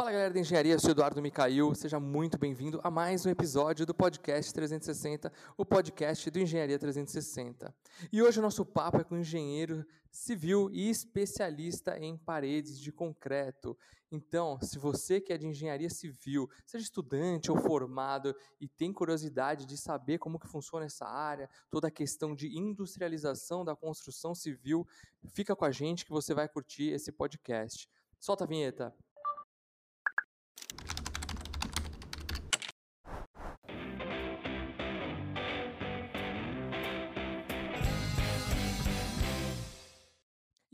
Fala galera da engenharia, eu sou Eduardo Micail, seja muito bem-vindo a mais um episódio do Podcast 360, o podcast do Engenharia 360. E hoje o nosso papo é com um engenheiro civil e especialista em paredes de concreto. Então, se você que é de engenharia civil, seja estudante ou formado e tem curiosidade de saber como que funciona essa área, toda a questão de industrialização da construção civil, fica com a gente que você vai curtir esse podcast. Solta a vinheta.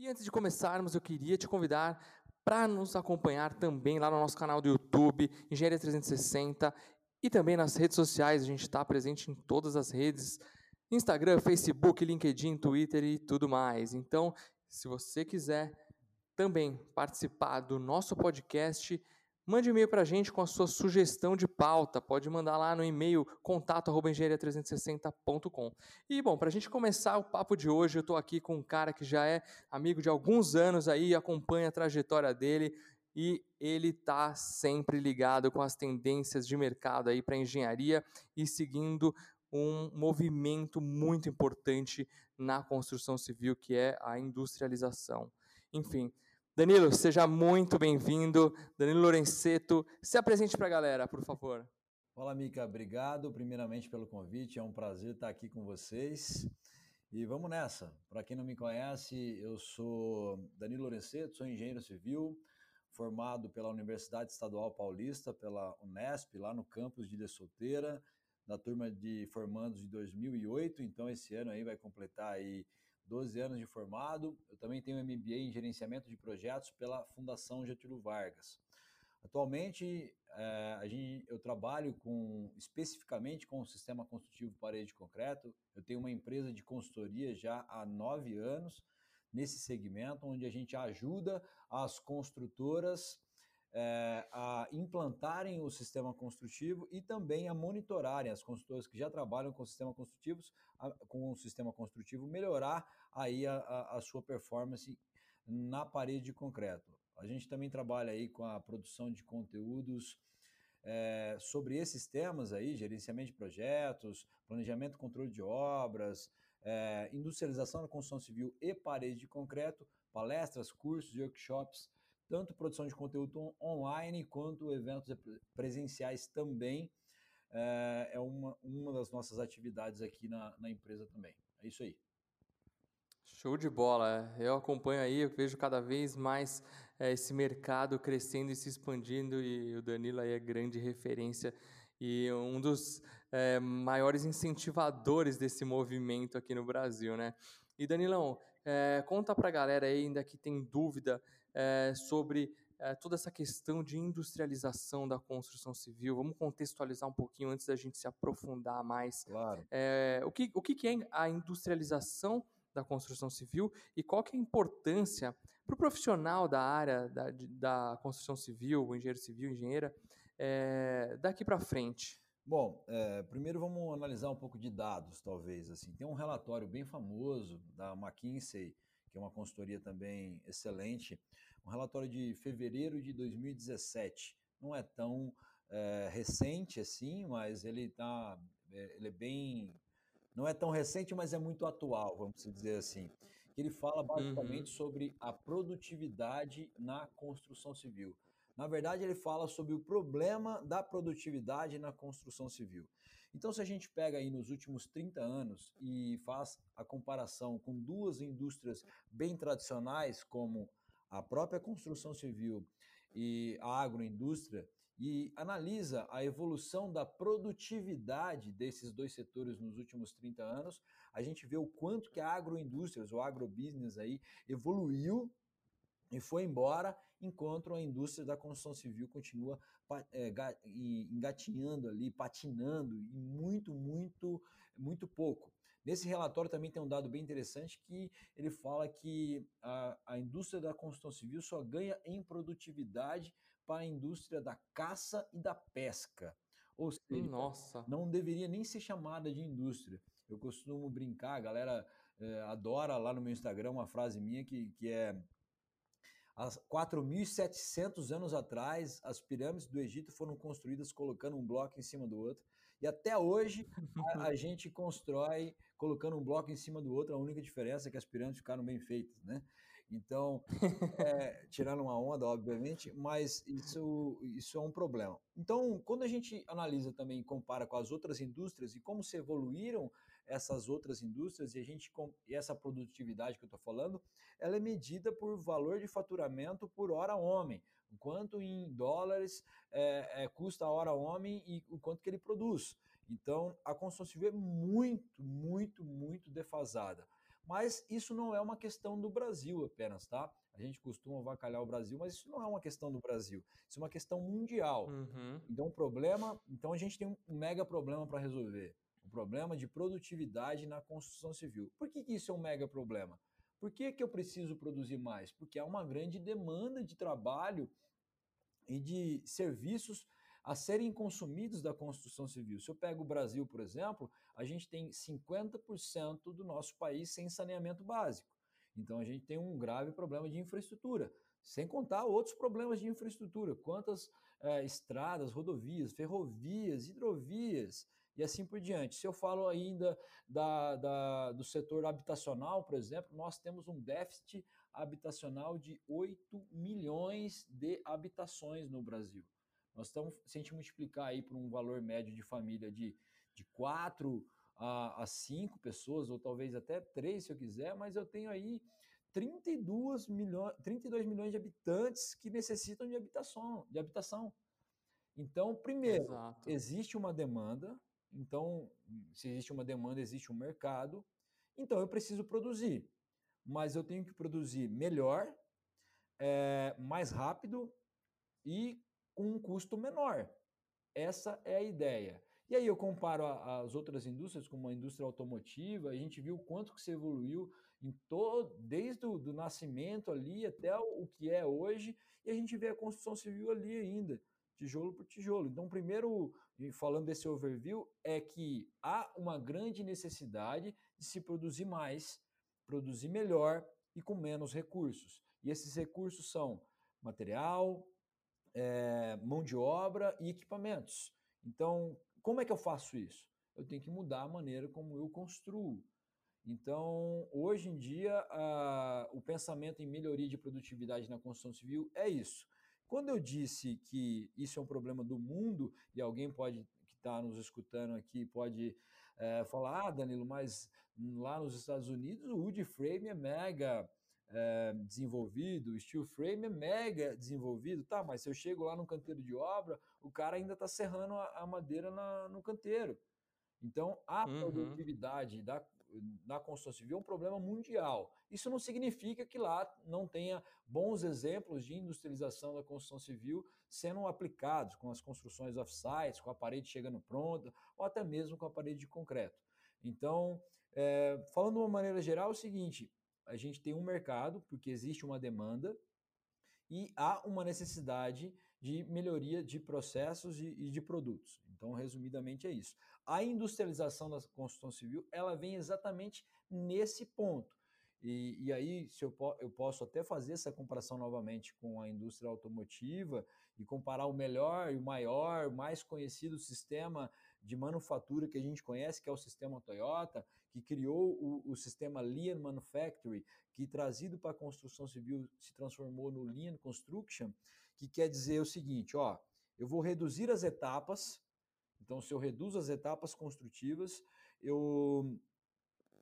E antes de começarmos, eu queria te convidar para nos acompanhar também lá no nosso canal do YouTube, Engenharia 360, e também nas redes sociais. A gente está presente em todas as redes: Instagram, Facebook, LinkedIn, Twitter e tudo mais. Então, se você quiser também participar do nosso podcast, Mande um e-mail para a gente com a sua sugestão de pauta. Pode mandar lá no e-mail contato@engenharia360.com. E bom, para a gente começar o papo de hoje, eu estou aqui com um cara que já é amigo de alguns anos aí, acompanha a trajetória dele e ele está sempre ligado com as tendências de mercado aí para engenharia e seguindo um movimento muito importante na construção civil, que é a industrialização. Enfim, Danilo, seja muito bem-vindo. Danilo Lorenzeto, se apresente para a galera, por favor. Fala, Mica. Obrigado, primeiramente, pelo convite. É um prazer estar aqui com vocês. E vamos nessa. Para quem não me conhece, eu sou Danilo Lorenzeto, sou engenheiro civil, formado pela Universidade Estadual Paulista, pela Unesp, lá no campus de Ilha Solteira, da turma de formandos de 2008. Então, esse ano aí vai completar aí 12 anos de formado. Eu também tenho MBA em gerenciamento de projetos pela Fundação Getúlio Vargas. Atualmente, é, eu trabalho com especificamente com o sistema construtivo parede de concreto. Eu tenho uma empresa de consultoria já há nove anos nesse segmento, onde a gente ajuda as construtoras é, a implantarem o sistema construtivo e também a monitorarem as construtoras que já trabalham com sistemas construtivos, a, com o sistema construtivo, melhorar aí a, a, a, sua performance na parede de concreto. A gente também trabalha aí com a produção de conteúdos é, sobre esses temas aí, gerenciamento de projetos, planejamento e controle de obras, é, industrialização da construção civil e parede de concreto, palestras, cursos workshops tanto produção de conteúdo online quanto eventos presenciais também. É, é uma, uma das nossas atividades aqui na, na empresa também. É isso aí. Show de bola. Eu acompanho aí, eu vejo cada vez mais é, esse mercado crescendo e se expandindo e o Danilo aí é grande referência e um dos é, maiores incentivadores desse movimento aqui no Brasil, né? E Danilão, é, conta para a galera aí ainda que tem dúvida é, sobre é, toda essa questão de industrialização da construção civil. Vamos contextualizar um pouquinho antes da gente se aprofundar mais. Claro. O que, o que é a industrialização da construção civil e qual que é a importância para o profissional da área da, da construção civil, o engenheiro civil, engenheira, daqui para frente? Bom, é, primeiro vamos analisar um pouco de dados, talvez. Assim, tem um relatório bem famoso da McKinsey que é uma consultoria também excelente, um relatório de fevereiro de 2017. Não é tão é, recente assim, mas ele tá, é, ele é bem, não é tão recente, mas é muito atual, vamos dizer assim. Ele fala basicamente uhum. sobre a produtividade na construção civil. Na verdade, ele fala sobre o problema da produtividade na construção civil. Então, se a gente pega aí nos últimos 30 anos e faz a comparação com duas indústrias bem tradicionais, como a própria construção civil e a agroindústria, e analisa a evolução da produtividade desses dois setores nos últimos 30 anos, a gente vê o quanto que a agroindústria, o agrobusiness aí, evoluiu e foi embora, enquanto a indústria da construção civil continua é, engatinhando ali, patinando e muito, muito, muito pouco. Nesse relatório também tem um dado bem interessante que ele fala que a, a indústria da construção civil só ganha em produtividade para a indústria da caça e da pesca. Ou seja, Nossa. não deveria nem ser chamada de indústria. Eu costumo brincar, a galera é, adora lá no meu Instagram uma frase minha que, que é Há 4.700 anos atrás, as pirâmides do Egito foram construídas colocando um bloco em cima do outro. E até hoje a, a, gente constrói colocando um bloco em cima do outro. A única diferença é que as pirâmides ficaram bem feitas, né? Então, é, tirando uma onda, obviamente, mas isso, isso é um problema. Então, quando a gente analisa também, compara com as outras indústrias e como se evoluíram essas outras indústrias e a gente e essa produtividade que eu estou falando, ela é medida por valor de faturamento por hora homem, o quanto em dólares é, é, custa a hora homem e o quanto que ele produz. Então, a construção civil é muito, muito, muito defasada. Mas isso não é uma questão do Brasil apenas, tá? A gente costuma avacalhar o Brasil, mas isso não é uma questão do Brasil. Isso é uma questão mundial. Uhum. Então, o problema. Então, a gente tem um mega problema para resolver. O problema de produtividade na construção civil. Por que, que isso é um mega problema? Por que, que eu preciso produzir mais? Porque há uma grande demanda de trabalho e de serviços a serem consumidos da construção civil. Se eu pego o Brasil, por exemplo, a gente tem 50% do nosso país sem saneamento básico. Então a gente tem um grave problema de infraestrutura, sem contar outros problemas de infraestrutura, quantas é, estradas, rodovias, ferrovias, hidrovias e assim por diante. Se eu falo ainda da, da, do setor habitacional, por exemplo, nós temos um déficit habitacional de 8 milhões de habitações no Brasil. Nós estamos, se a gente multiplicar aí por um valor médio de família de, de 4 a, a 5 pessoas, ou talvez até 3 se eu quiser, mas eu tenho aí 32 milhões, 32 milhões de habitantes que necessitam de habitação. De habitação. Então, primeiro, Exato. existe uma demanda, então, se existe uma demanda, existe um mercado, então eu preciso produzir, mas eu tenho que produzir melhor, é, mais rápido e com um custo menor. Essa é a ideia. E aí eu comparo as outras indústrias, como a indústria automotiva, a gente viu o quanto que se evoluiu em todo, desde o do nascimento ali até o que é hoje, e a gente vê a construção civil ali ainda, tijolo por tijolo. Então, primeiro, falando desse overview, é que há uma grande necessidade de se produzir mais, produzir melhor e com menos recursos. E esses recursos são material, é, mão de obra e equipamentos. Então, como é que eu faço isso? Eu tenho que mudar a maneira como eu construo. Então, hoje em dia, a, o pensamento em melhoria de produtividade na construção civil é isso. Quando eu disse que isso é um problema do mundo, e alguém pode que está nos escutando aqui pode é, falar, ah, Danilo, mas lá nos Estados Unidos o wood frame é mega é, desenvolvido, o steel frame é mega desenvolvido, tá, mas se eu chego lá no canteiro de obra, o cara ainda está serrando a, a madeira na, no canteiro. Então, a uhum. produtividade da, da construção civil é um problema mundial. Isso não significa que lá não tenha bons exemplos de industrialização da construção civil sendo aplicados com as construções off-sites, com a parede chegando pronta, ou até mesmo com a parede de concreto. Então, é, falando de uma maneira geral, é o seguinte: a gente tem um mercado, porque existe uma demanda, e há uma necessidade de melhoria de processos e, e de produtos. Então, resumidamente, é isso. A industrialização da construção civil, ela vem exatamente nesse ponto. E, e, aí, se eu, eu posso até fazer essa comparação novamente com a indústria automotiva e comparar o melhor e o maior, mais conhecido sistema de manufatura que a gente conhece, que é o sistema Toyota, que criou o, o sistema Lean Manufacturing, que trazido para a construção civil se transformou no Lean Construction, que quer dizer o seguinte, ó, eu vou reduzir as etapas, então se eu reduzo as etapas construtivas, eu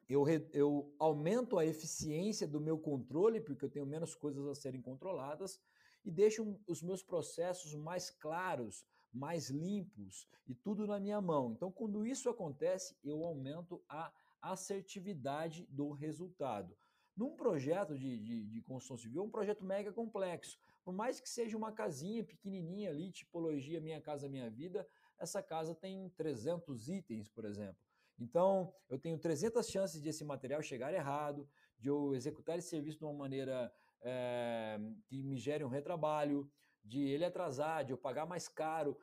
eu, eu aumento a eficiência do meu controle, porque eu tenho menos coisas a serem controladas, e deixo os meus processos mais claros, mais limpos e tudo na minha mão. Então, quando isso acontece, eu aumento a assertividade do resultado. Num projeto de, de, de construção civil, é um projeto mega complexo. Por mais que seja uma casinha pequenininha ali, tipologia Minha Casa Minha Vida, essa casa tem 300 itens, por exemplo. Então, eu tenho 300 chances de esse material chegar errado, de eu executar esse serviço de uma maneira é, que me gere um retrabalho, de ele atrasar, de eu pagar mais caro,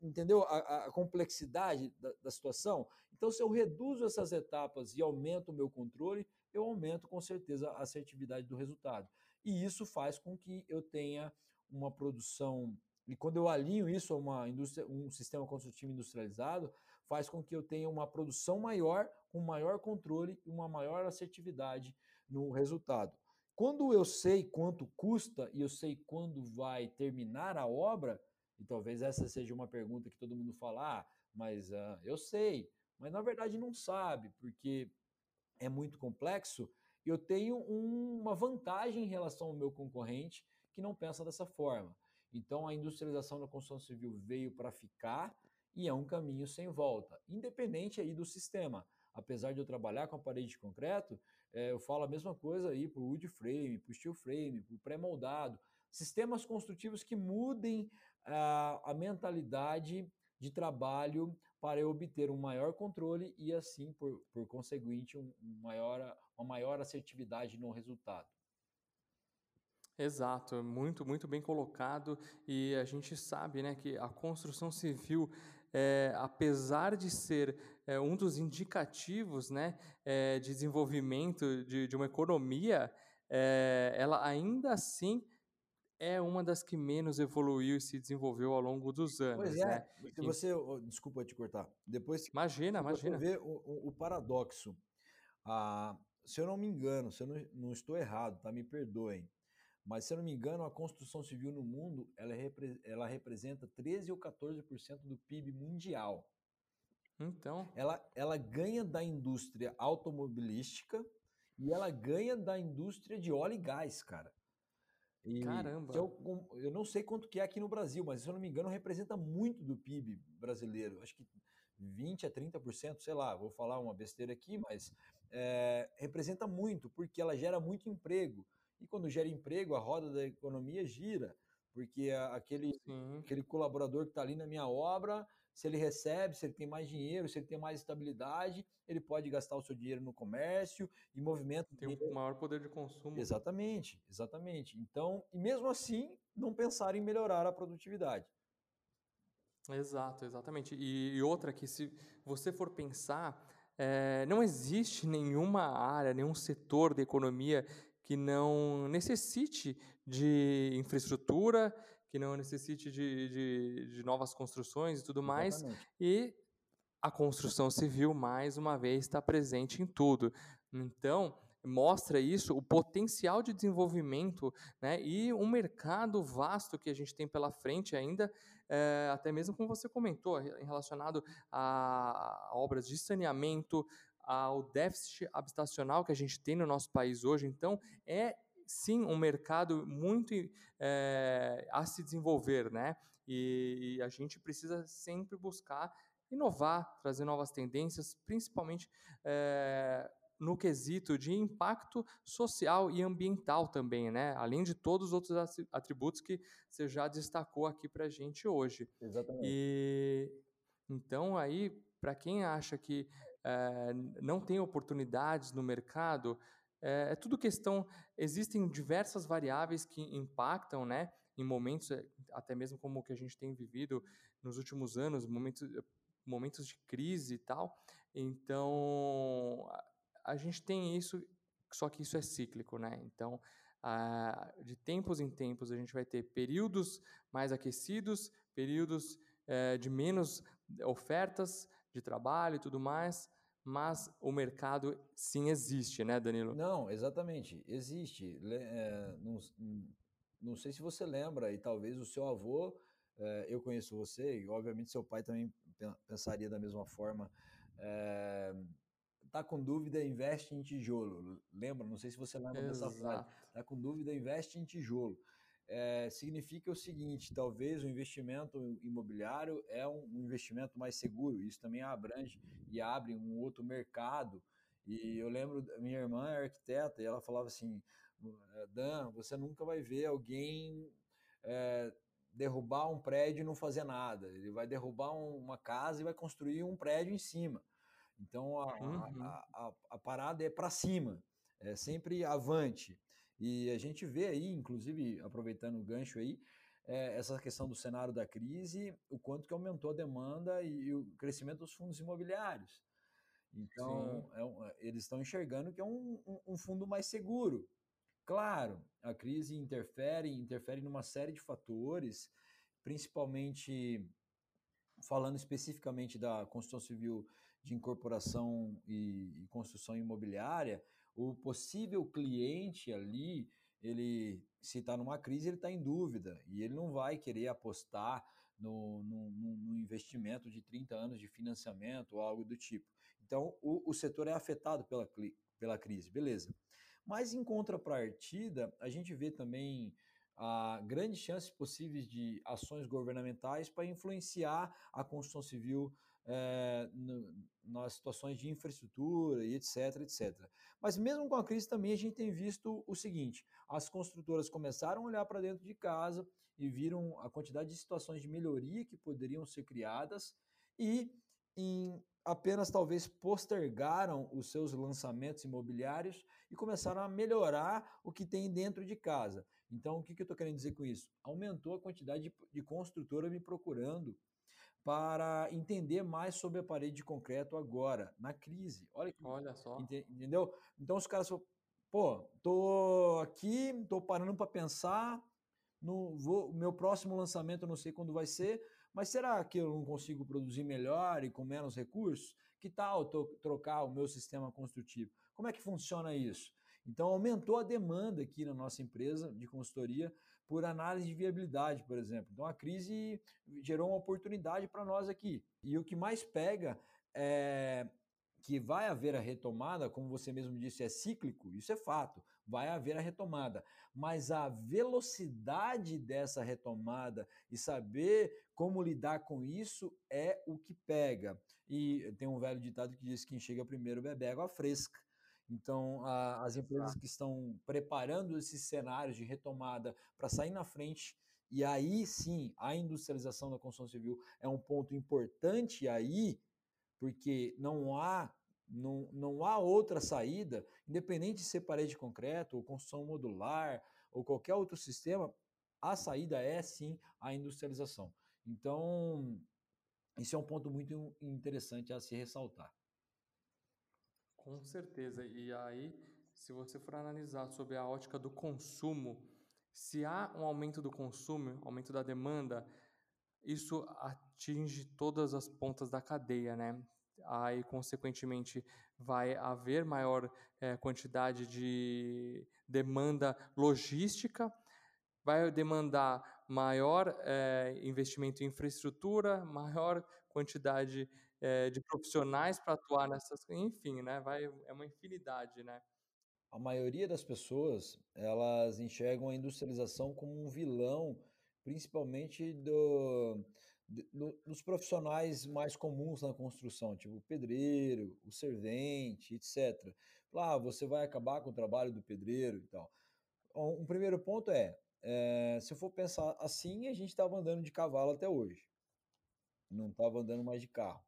entendeu a, a complexidade da, da, situação? Então, se eu reduzo essas etapas e aumento o meu controle, eu aumento com certeza a assertividade do resultado. E isso faz com que eu tenha uma produção e quando eu alinho isso a uma indústria, um sistema construtivo industrializado, faz com que eu tenha uma produção maior, com maior controle e uma maior assertividade no resultado. Quando eu sei quanto custa e eu sei quando vai terminar a obra, e talvez essa seja uma pergunta que todo mundo fala, ah, mas uh, eu sei, mas na verdade não sabe, porque é muito complexo, eu tenho um, uma vantagem em relação ao meu concorrente que não pensa dessa forma. Então a industrialização da construção civil veio para ficar e é um caminho sem volta, independente aí do sistema. Apesar de eu trabalhar com a parede de concreto, é, eu falo a mesma coisa aí para o wood frame, para o steel frame, para o pré-moldado. Sistemas construtivos que mudem a, a mentalidade de trabalho para eu obter um maior controle e assim, por, por conseguinte, um maior, uma maior assertividade no resultado. Exato, muito, muito bem colocado. E a gente sabe né, que a construção civil, é, apesar de ser é, um dos indicativos né, é, de desenvolvimento de, de uma economia, ela ainda assim é uma das que menos evoluiu e se desenvolveu ao longo dos anos. Pois é, né? se você, desculpa te cortar, depois imagina, imagina. você vê o, o paradoxo, ah, se eu não me engano, se eu não, não estou errado, tá? Me perdoem. Mas, se eu não me engano, a construção civil no mundo ela, repre ela representa 13 ou 14% do PIB mundial. Então. Ela, ela ganha da indústria automobilística e ela ganha da indústria de óleo e gás, cara. E Caramba! Eu, eu não sei quanto que é aqui no Brasil, mas se eu não me engano, representa muito do PIB brasileiro. Acho que 20 a 30%, sei lá, vou falar uma besteira aqui, mas é, representa muito, porque ela gera muito emprego. E quando gera emprego, a roda da economia gira, porque aquele, aquele colaborador que está ali na minha obra, se ele recebe, se ele tem mais dinheiro, se ele tem mais estabilidade, ele pode gastar o seu dinheiro no comércio e movimento. Tem um maior poder de consumo. Exatamente, exatamente. Então, e mesmo assim, não pensar em melhorar a produtividade. Exato, exatamente. E, e outra que, se você for pensar, é, não existe nenhuma área, nenhum setor da economia que não necessite de infraestrutura, que não necessite de, de, de novas construções e tudo mais. Exatamente. E a construção civil, mais uma vez, está presente em tudo. Então, mostra isso, o potencial de desenvolvimento né, e um mercado vasto que a gente tem pela frente ainda, é, até mesmo como você comentou, relacionado a obras de saneamento, ao déficit habitacional que a gente tem no nosso país hoje. Então, é sim um mercado muito é, a se desenvolver, né? E, e, a gente precisa sempre buscar inovar, trazer novas tendências, principalmente é, no quesito de impacto social e ambiental também, né? Além de todos os outros atributos que você já destacou aqui para a gente hoje. Exatamente. E então aí, para quem acha que é, não tem oportunidades no mercado, é, é, tudo questão. Existem diversas variáveis que impactam, né? Em momentos, eh, até mesmo como o que a gente tem vivido nos últimos anos, momentos, momentos de crise e tal. Então, a, a gente tem isso, só que isso é cíclico, né? Então, a, de tempos em tempos, a gente vai ter períodos mais aquecidos, períodos é, de menos ofertas de trabalho e tudo mais, mas o mercado sim existe, né, Danilo? Não, exatamente, existe. É, não, não, sei se você lembra, e talvez o seu avô, é, eu conheço você, e obviamente seu pai também pensaria da mesma forma. É, tá com dúvida, investe em tijolo. Lembra? Não sei se você lembra Exato. dessa frase. Tá com dúvida, investe em tijolo é, significa o seguinte: talvez o investimento imobiliário é um, investimento mais seguro. Isso também abrange e abre um outro mercado. E eu lembro, minha irmã é arquiteta e ela falava assim: Dan, você nunca vai ver alguém é, derrubar um prédio e não fazer nada. Ele vai derrubar uma casa e vai construir um prédio em cima. Então a, uhum. a, a, a parada é para cima, é sempre avante. E a gente vê aí, inclusive, aproveitando o gancho aí, é, essa questão do cenário da crise, o quanto que aumentou a demanda e, e o crescimento dos fundos imobiliários. Então, é um, é, eles estão enxergando que é um, um, um, fundo mais seguro. Claro, a crise interfere, interfere numa série de fatores, principalmente falando especificamente da construção civil de incorporação e, e construção imobiliária, o possível cliente ali, ele se está numa crise, ele está em dúvida e ele não vai querer apostar no, no, no, investimento de 30 anos de financiamento ou algo do tipo. Então, o, o setor é afetado pela, pela crise, beleza. Mas, em contrapartida, a gente vê também a grandes chances possíveis de ações governamentais para influenciar a construção civil é, no, nas situações de infraestrutura e etc, etc. Mas mesmo com a crise também a gente tem visto o seguinte, as construtoras começaram a olhar para dentro de casa e viram a quantidade de situações de melhoria que poderiam ser criadas e em apenas talvez postergaram os seus lançamentos imobiliários e começaram a melhorar o que tem dentro de casa. Então, o que, que eu estou querendo dizer com isso? Aumentou a quantidade de, de construtora me procurando para entender mais sobre a parede de concreto agora, na crise. Olha, que, Olha só. Entendeu? Então os caras falam, pô, tô aqui, tô parando para pensar, no vou, meu próximo lançamento eu não sei quando vai ser, mas será que eu não consigo produzir melhor e com menos recursos? Que tal trocar o meu sistema construtivo? Como é que funciona isso? Então aumentou a demanda aqui na nossa empresa de consultoria por análise de viabilidade, por exemplo. Então a crise gerou uma oportunidade para nós aqui. E o que mais pega é que vai haver a retomada, como você mesmo disse, é cíclico, isso é fato, vai haver a retomada, mas a velocidade dessa retomada e saber como lidar com isso é o que pega. E tem um velho ditado que diz que quem chega primeiro bebe água fresca. Então, a, as empresas que estão preparando esses cenários de retomada para sair na frente, e aí sim, a industrialização da construção civil é um ponto importante aí, porque não há não, não há outra saída, independente de ser parede de concreto, ou construção modular, ou qualquer outro sistema, a saída é sim a industrialização. Então, isso é um ponto muito interessante a se ressaltar. Com certeza. E aí, se você for analisar sobre a ótica do consumo, se há um aumento do consumo, aumento da demanda, isso atinge todas as pontas da cadeia, né? Aí, consequentemente, vai haver maior é, quantidade de demanda logística, vai demandar maior é, investimento em infraestrutura, maior quantidade é, de profissionais para atuar nessas, enfim, né? Vai, é uma infinidade, né? A maioria das pessoas elas enxergam a industrialização como um vilão, principalmente do, do, dos profissionais mais comuns na construção, tipo o pedreiro, o servente, etc. Lá, ah, você vai acabar com o trabalho do pedreiro e tal. Um primeiro ponto é, é se eu for pensar assim, a gente estava andando de cavalo até hoje. Não estava andando mais de carro.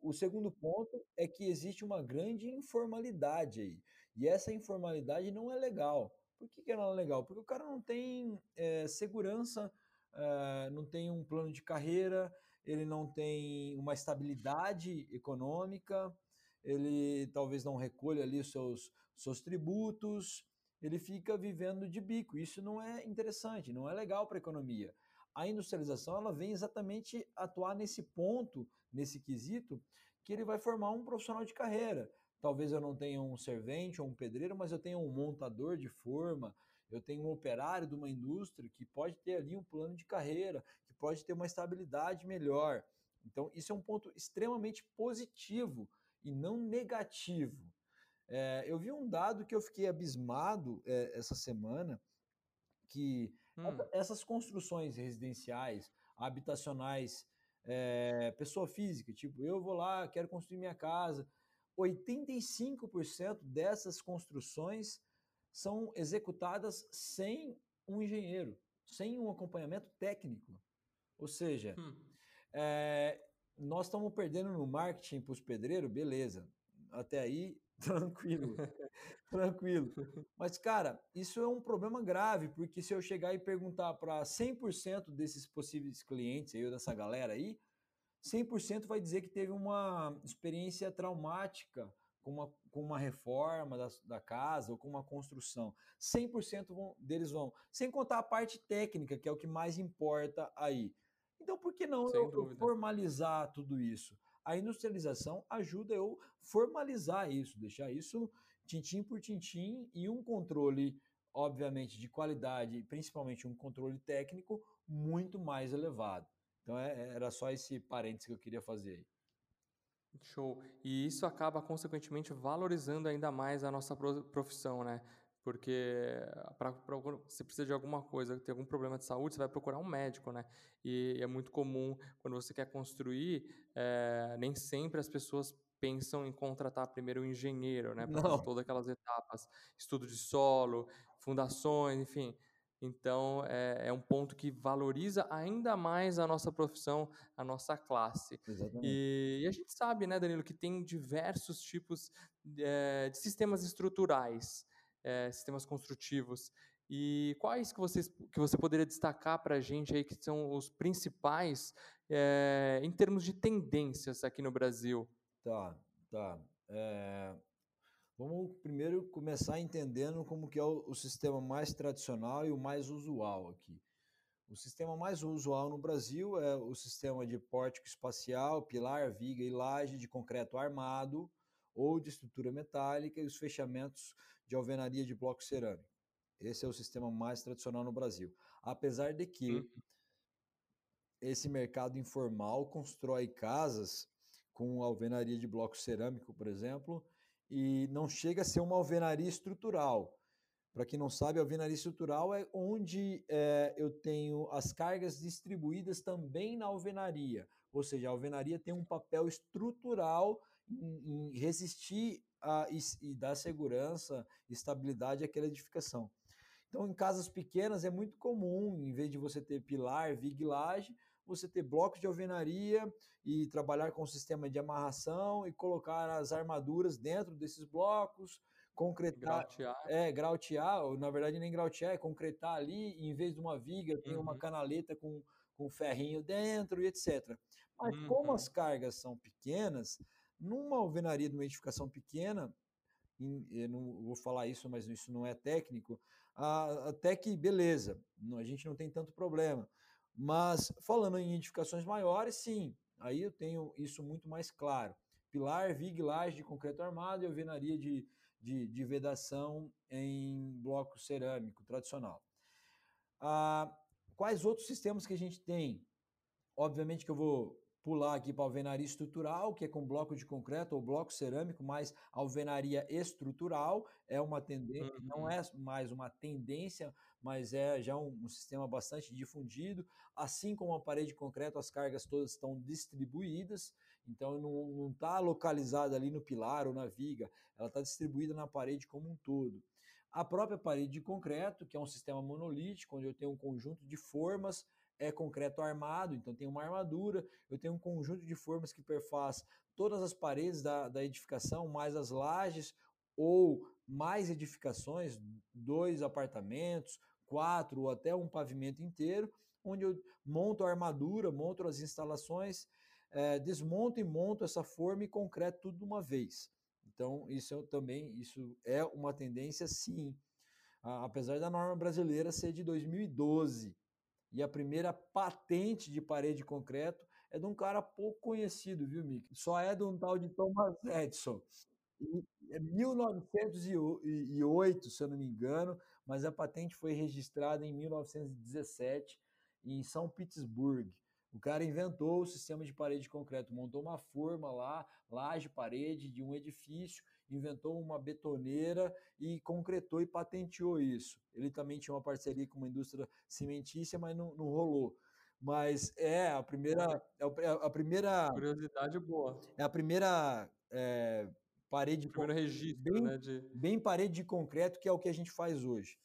O segundo ponto é que existe uma grande informalidade aí. E essa informalidade não é legal. Por que, que ela não é legal? Porque o cara não tem é, segurança, é, não tem um plano de carreira, ele não tem uma estabilidade econômica, ele talvez não recolha ali os seus, seus tributos, ele fica vivendo de bico. Isso não é interessante, não é legal para a economia a industrialização ela vem exatamente atuar nesse ponto, nesse quesito, que ele vai formar um profissional de carreira. Talvez eu não tenha um servente ou um pedreiro, mas eu tenha um montador de forma, eu tenho um operário de uma indústria que pode ter ali um plano de carreira, que pode ter uma estabilidade melhor. Então, isso é um ponto extremamente positivo e não negativo. É, eu vi um dado que eu fiquei abismado é, essa semana, que Hum. Essas construções residenciais, habitacionais, é, pessoa física, tipo, eu vou lá, quero construir minha casa. 85% dessas construções são executadas sem um engenheiro, sem um acompanhamento técnico. Ou seja, hum. é, nós estamos perdendo no marketing para os pedreiros, beleza. Até aí Tranquilo, tranquilo. Mas, cara, isso é um problema grave, porque se eu chegar e perguntar para 100% desses possíveis clientes aí, dessa galera aí, 100% vai dizer que teve uma experiência traumática com uma, com uma reforma da, da casa ou com uma construção. 100% vão, deles vão. Sem contar a parte técnica, que é o que mais importa aí. Então, por que não eu, eu formalizar tudo isso? A industrialização ajuda eu formalizar isso, deixar isso tintim por tintim e um controle, obviamente, de qualidade, principalmente um controle técnico, muito mais elevado. Então, é, era só esse parênteses que eu queria fazer aí. Show. E isso acaba, consequentemente, valorizando ainda mais a nossa profissão, né? Porque pra, pra, você precisa de alguma coisa, tem algum problema de saúde, você vai procurar um médico, né? E é muito comum, quando você quer construir, é, nem sempre as pessoas pensam em contratar primeiro um engenheiro, né? Para fazer todas aquelas etapas, estudo de solo, fundações, enfim. Então, é, é, um ponto que valoriza ainda mais a nossa profissão, a nossa classe. E, e, a gente sabe, né, Danilo, que tem diversos tipos é, de sistemas estruturais, é, sistemas construtivos. E quais que, vocês, que você poderia destacar para a gente aí que são os principais em termos de tendências aqui no Brasil? Tá, tá. Vamos primeiro começar entendendo como que é o, o, sistema mais tradicional e o mais usual aqui. O sistema mais usual no Brasil é o sistema de pórtico espacial, pilar, viga e laje de concreto armado ou de estrutura metálica e os fechamentos de alvenaria de bloco cerâmico. Esse é o sistema mais tradicional no Brasil. Apesar de que uhum. esse mercado informal constrói casas com alvenaria de bloco cerâmico, por exemplo, e não chega a ser uma alvenaria estrutural. Para quem não sabe, a alvenaria estrutural é onde é, eu tenho as cargas distribuídas também na alvenaria. Ou seja, a alvenaria tem um papel estrutural em, em resistir a, e, e dar segurança e estabilidade àquela edificação. Então, em casas pequenas é muito comum, em vez de você ter pilar, viga laje, você ter blocos de alvenaria e trabalhar com o sistema de amarração e colocar as armaduras dentro desses blocos, concretar, grautear. é, grautear, ou na verdade nem grautear, é concretar ali, em vez de uma viga, tem uhum. uma canaleta com, com ferrinho dentro e etc. Mas uhum. como as cargas são pequenas, numa alvenaria de uma edificação pequena, eu não vou falar isso, mas isso não é técnico, até que beleza, a gente não tem tanto problema. Mas falando em edificações maiores, sim, aí eu tenho isso muito mais claro. Pilar, viga, laje de concreto armado e alvenaria de, de, de vedação em bloco cerâmico tradicional. Ah, quais outros sistemas que a gente tem? Obviamente que eu vou pular aqui para alvenaria estrutural, que é com bloco de concreto ou bloco cerâmico, mas alvenaria estrutural é uma tendência, uhum. não é mais uma tendência, mas é já um, um, sistema bastante difundido. Assim como a parede de concreto, as cargas todas estão distribuídas, então não está localizada ali no pilar ou na viga, ela está distribuída na parede como um todo. A própria parede de concreto, que é um sistema monolítico, onde eu tenho um conjunto de formas é concreto armado, então tem uma armadura, eu tenho um conjunto de formas que perfaz todas as paredes da, da edificação, mais as lajes, ou mais edificações, dois apartamentos, quatro ou até um pavimento inteiro, onde eu monto a armadura, monto as instalações, é, desmonto e monto essa forma e concreto tudo de uma vez. Então, isso é, também isso é uma tendência, sim. apesar da norma brasileira ser de 2012, e a primeira patente de parede de concreto é de um cara pouco conhecido, viu, Mick? Só é de um tal de Thomas Edison. É 1908, se eu não me engano, mas a patente foi registrada em 1917 em São Petersburgo. O cara inventou o sistema de parede de concreto, montou uma forma lá, laje parede de um edifício, inventou uma betoneira e concretou e patenteou isso. Ele também tinha uma parceria com uma indústria cimentícia, mas não, não rolou. Mas é a primeira, é a primeira curiosidade boa. É a primeira é, parede, primeiro registro, bem, né, de... bem parede de concreto que é o que a gente faz hoje.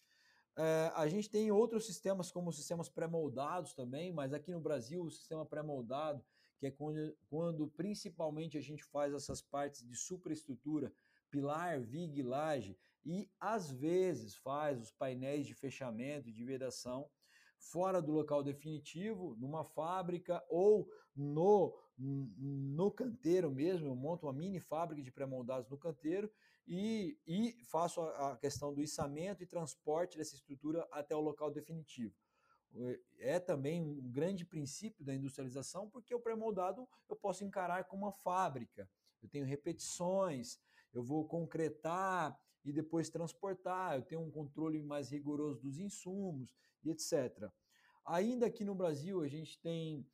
É, a gente tem outros sistemas como sistemas pré-moldados também, mas aqui no Brasil o sistema pré-moldado, que é quando, quando principalmente a gente faz essas partes de superestrutura, pilar, viga laje, e às vezes faz os painéis de fechamento e de vedação, fora do local definitivo, numa fábrica ou no, no canteiro mesmo, eu monto uma mini fábrica de pré-moldados no canteiro e, e faço a, a questão do içamento e transporte dessa estrutura até o local definitivo é também um grande princípio da industrialização, porque o pré-moldado eu posso encarar como uma fábrica. Eu tenho repetições, eu vou concretar e depois transportar, eu tenho um controle mais rigoroso dos insumos e etc. Ainda aqui no Brasil, a gente tem,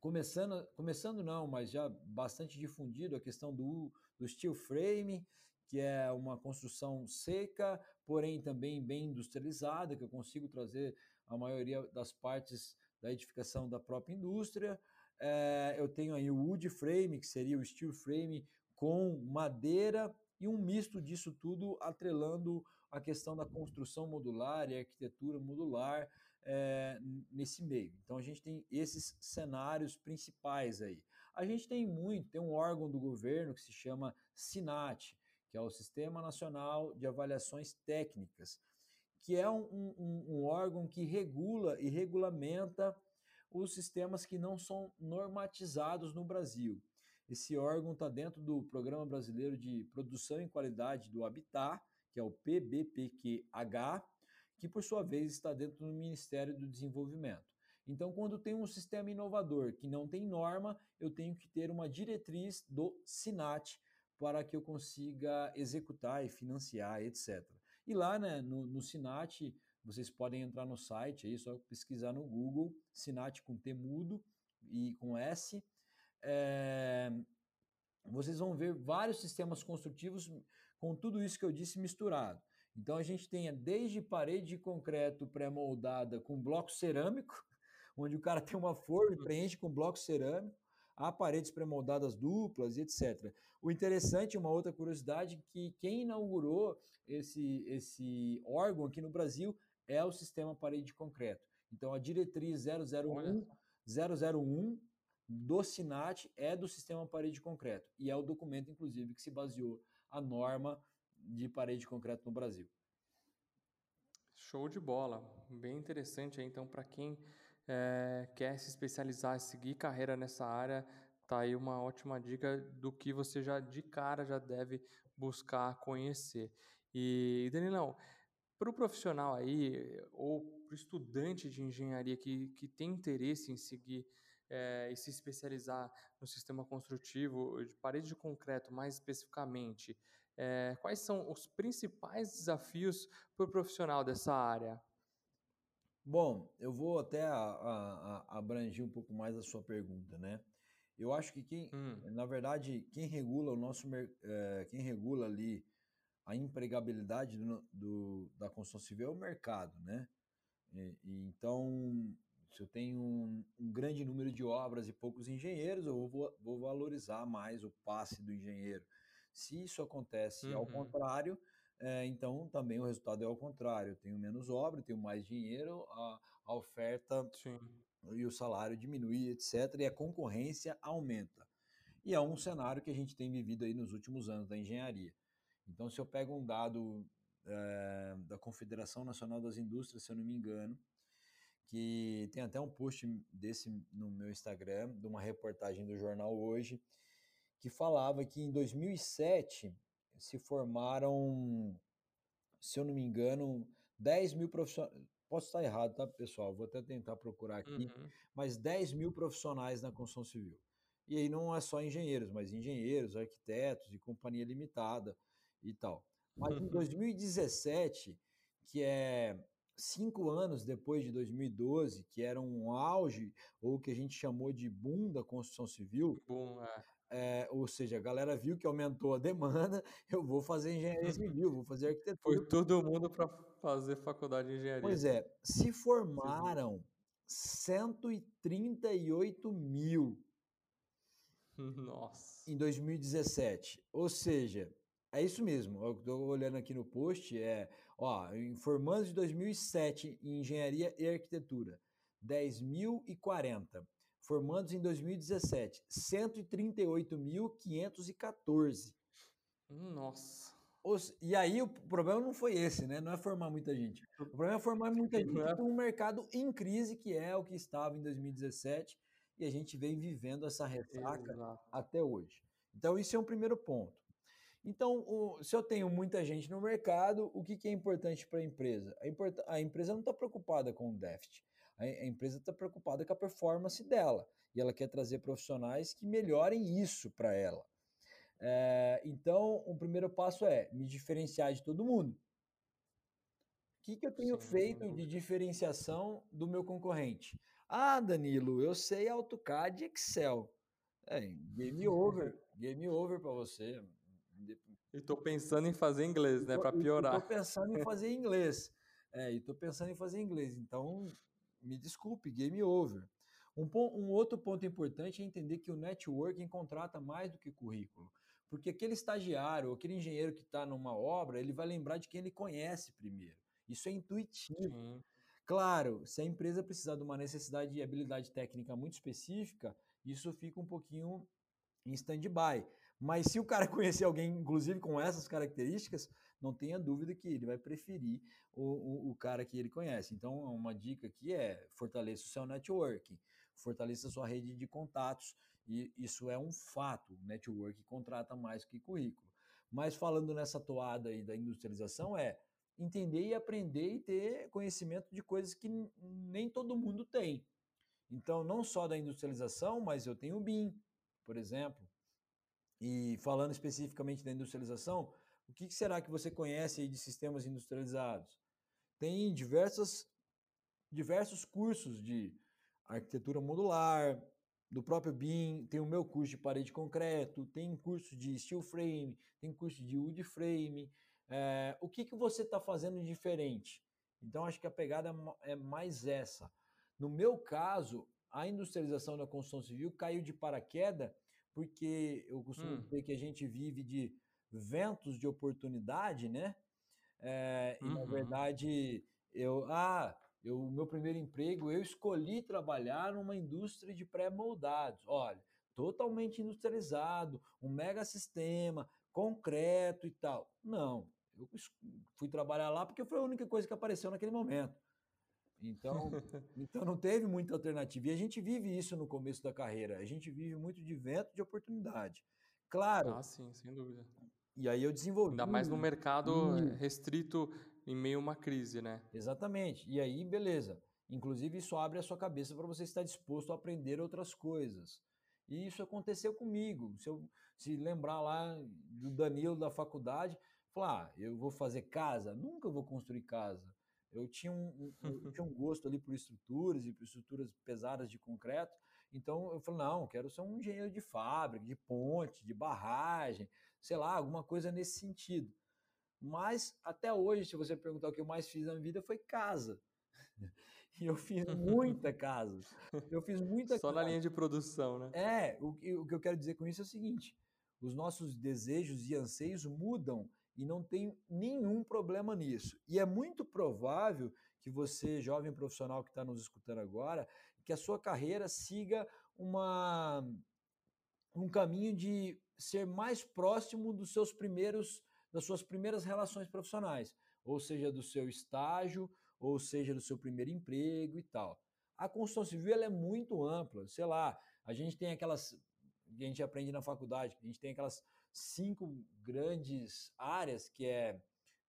começando, começando não, mas já bastante difundido a questão do, do steel frame, que é uma construção seca, porém também bem industrializada, que eu consigo trazer a maioria das partes da edificação da própria indústria. É, eu tenho aí o wood frame, que seria o steel frame com madeira e um misto disso tudo atrelando a questão da construção modular e arquitetura modular é, nesse meio. Então a gente tem esses cenários principais aí. A gente tem muito, tem um órgão do governo que se chama SINAT, que é o Sistema Nacional de Avaliações Técnicas, que é um, um, um órgão que regula e regulamenta os sistemas que não são normatizados no Brasil. Esse órgão está dentro do Programa Brasileiro de Produção e Qualidade do Habitat, que é o PBPQH, que por sua vez está dentro do Ministério do Desenvolvimento. Então, quando tem um sistema inovador que não tem norma, eu tenho que ter uma diretriz do SINAT para que eu consiga executar e financiar, etc. E lá né, no, no Sinat, vocês podem entrar no site, aí só pesquisar no Google, Sinat com T mudo e com S. É, vocês vão ver vários sistemas construtivos com tudo isso que eu disse misturado. Então a gente tem desde parede de concreto pré-moldada com bloco cerâmico, onde o cara tem uma forma e preenche com bloco cerâmico, há paredes pré-moldadas duplas e etc. O interessante, uma outra curiosidade, que quem inaugurou esse, esse órgão aqui no Brasil é o sistema parede de concreto. Então, a diretriz 001, 001 do SINAT é do sistema parede de concreto. E é o documento, inclusive, que se baseou a norma de parede de concreto no Brasil. Show de bola. Bem interessante, então, para quem é, quer se especializar, seguir carreira nessa área, tá aí uma ótima dica do que você já de cara já deve buscar conhecer. E Danilão, para o profissional aí ou para o estudante de engenharia que, que tem interesse em seguir é, e se especializar no sistema construtivo de parede de concreto, mais especificamente, é, quais são os principais desafios para o profissional dessa área? Bom, eu vou até a, a, a abranger um pouco mais a sua pergunta, né? Eu acho que quem, hum. na verdade, quem regula o nosso, é, quem regula ali a empregabilidade do, do, da construção civil é o mercado, né? E, e então, se eu tenho um, um, grande número de obras e poucos engenheiros, eu vou, vou valorizar mais o passe do engenheiro. Se isso acontece uhum. ao contrário, é, então também o resultado é ao contrário. Eu tenho menos obra, tenho mais dinheiro, a, a oferta Sim. e o salário diminui, etc. E a concorrência aumenta. E é um cenário que a gente tem vivido aí nos últimos anos da engenharia. Então, se eu pego um dado é, da Confederação Nacional das Indústrias, se eu não me engano, que tem até um post desse no meu Instagram, de uma reportagem do jornal Hoje, que falava que em 2007 se formaram, se eu não me engano, 10 mil profissionais. Posso estar errado, tá, pessoal? Vou até tentar procurar aqui, uhum. mas 10 mil profissionais na construção civil. E aí não é só engenheiros, mas engenheiros, arquitetos e companhia limitada e tal. Mas em 2017, que é cinco anos depois de 2012, que era um auge, ou o que a gente chamou de boom da construção civil, boom, é. É, ou seja, a galera viu que aumentou a demanda, eu vou fazer engenharia civil, vou fazer arquitetura. Foi todo mundo para fazer faculdade de engenharia. Pois é, se formaram 138 mil Nossa. em 2017. Ou seja, é isso mesmo. Eu estou olhando aqui no post, é, ó, formandos de 2007 em engenharia e arquitetura, 10.040 formandos em 2017, 138.514. Nossa. e aí o problema não foi esse, né? Não é formar muita gente. O problema é formar muita gente um mercado em crise, que é o que estava em 2017, e a gente vem vivendo essa ressaca Exato. até hoje. Então, isso é um primeiro ponto. Então, se eu tenho muita gente no mercado, o que, é importante para a empresa? A, empresa não está preocupada com o déficit. A, a empresa está preocupada com a performance dela. E ela quer trazer profissionais que melhorem isso para ela. É, então, o primeiro passo é me diferenciar de todo mundo. O que, que eu tenho Sim, feito de diferenciação do meu concorrente? Ah, Danilo, eu sei AutoCAD e Excel. É, game over, game over para você. E estou pensando em fazer inglês, né, para piorar. Estou pensando em fazer inglês. É, e estou pensando em fazer inglês. Então, me desculpe, game over. Um, um, outro ponto importante é entender que o networking contrata mais do que currículo. Porque aquele estagiário, aquele engenheiro que está numa obra, ele vai lembrar de quem ele conhece primeiro. Isso é intuitivo. Sim. Claro, se a empresa precisar de uma necessidade de habilidade técnica muito específica, isso fica um pouquinho em stand-by. Mas se o cara conhecer alguém, inclusive com essas características, não tenha dúvida que ele vai preferir o, o, o, cara que ele conhece. Então, uma dica aqui é fortaleça o seu networking, fortaleça a sua rede de contatos e isso é um fato. Network contrata mais que currículo. Mas falando nessa toada aí da industrialização, é entender e aprender e ter conhecimento de coisas que nem todo mundo tem. Então, não só da industrialização, mas eu tenho o BIM, por exemplo. E falando especificamente da industrialização, o que será que você conhece de sistemas industrializados? Tem diversas, diversos cursos de arquitetura modular, do próprio BIM, tem o meu curso de parede de concreto, tem curso de steel frame, tem curso de wood frame. É, o que, que você está fazendo diferente? Então, acho que a pegada é mais essa. No meu caso, a industrialização da construção civil caiu de paraquedas, porque eu costumo hum. dizer que a gente vive de ventos de oportunidade, né? É, uhum. E, na uhum. verdade, eu. Ah, eu, o meu primeiro emprego, eu escolhi trabalhar numa indústria de pré-moldados. Olha, totalmente industrializado, um mega sistema, concreto e tal. Não, eu fui trabalhar lá porque foi a única coisa que apareceu naquele momento. Então, então não teve muita alternativa. E a gente vive isso no começo da carreira. A gente vive muito de vento de oportunidade. Claro. Ah, sim, sem dúvida. E aí eu desenvolvi. Ainda mais no mercado restrito em meio a uma crise, né? Exatamente. E aí, beleza. Inclusive, isso abre a sua cabeça para você estar disposto a aprender outras coisas. E isso aconteceu comigo. Se eu se lembrar lá do Danilo da faculdade, falar, ah, eu vou fazer casa? Nunca vou construir casa. Eu tinha um, eu tinha um gosto ali por estruturas e por estruturas pesadas de concreto. Então eu falei, não, quero ser um engenheiro de fábrica, de ponte, de barragem, sei lá, alguma coisa nesse sentido. Mas até hoje, se você perguntar o que eu mais fiz na vida, foi casa. E eu fiz muita casa. Eu fiz muita Só casa. na linha de produção, né? É, o, o que eu quero dizer com isso é o seguinte: os nossos desejos e anseios mudam e não tem nenhum problema nisso. E é muito provável que você, jovem profissional que está nos escutando agora, que a sua carreira siga uma, um caminho de ser mais próximo dos seus primeiros das suas primeiras relações profissionais, ou seja, do seu estágio, ou seja, do seu primeiro emprego e tal. A construção civil é muito ampla, sei lá, a gente tem aquelas que a gente aprende na faculdade, a gente tem aquelas cinco grandes áreas que é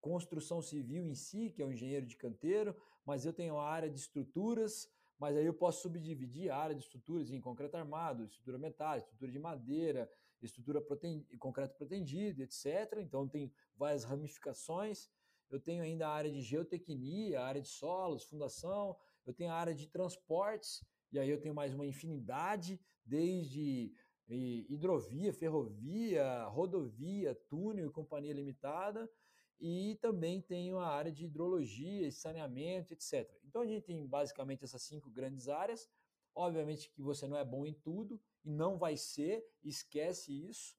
construção civil em si, que é o engenheiro de canteiro, mas eu tenho a área de estruturas, mas aí eu posso subdividir a área de estruturas em concreto armado, estrutura metálica, estrutura de madeira, estrutura proten... concreto protendido, etc. Então tem várias ramificações. Eu tenho ainda a área de geotecnia, a área de solos, fundação, eu tenho a área de transportes, e aí eu tenho mais uma infinidade, desde hidrovia, ferrovia, rodovia, túnel e companhia limitada, e também tenho a área de hidrologia, saneamento, etc. Então a gente tem basicamente essas cinco grandes áreas. Obviamente que você não é bom em tudo, e não vai ser, esquece isso.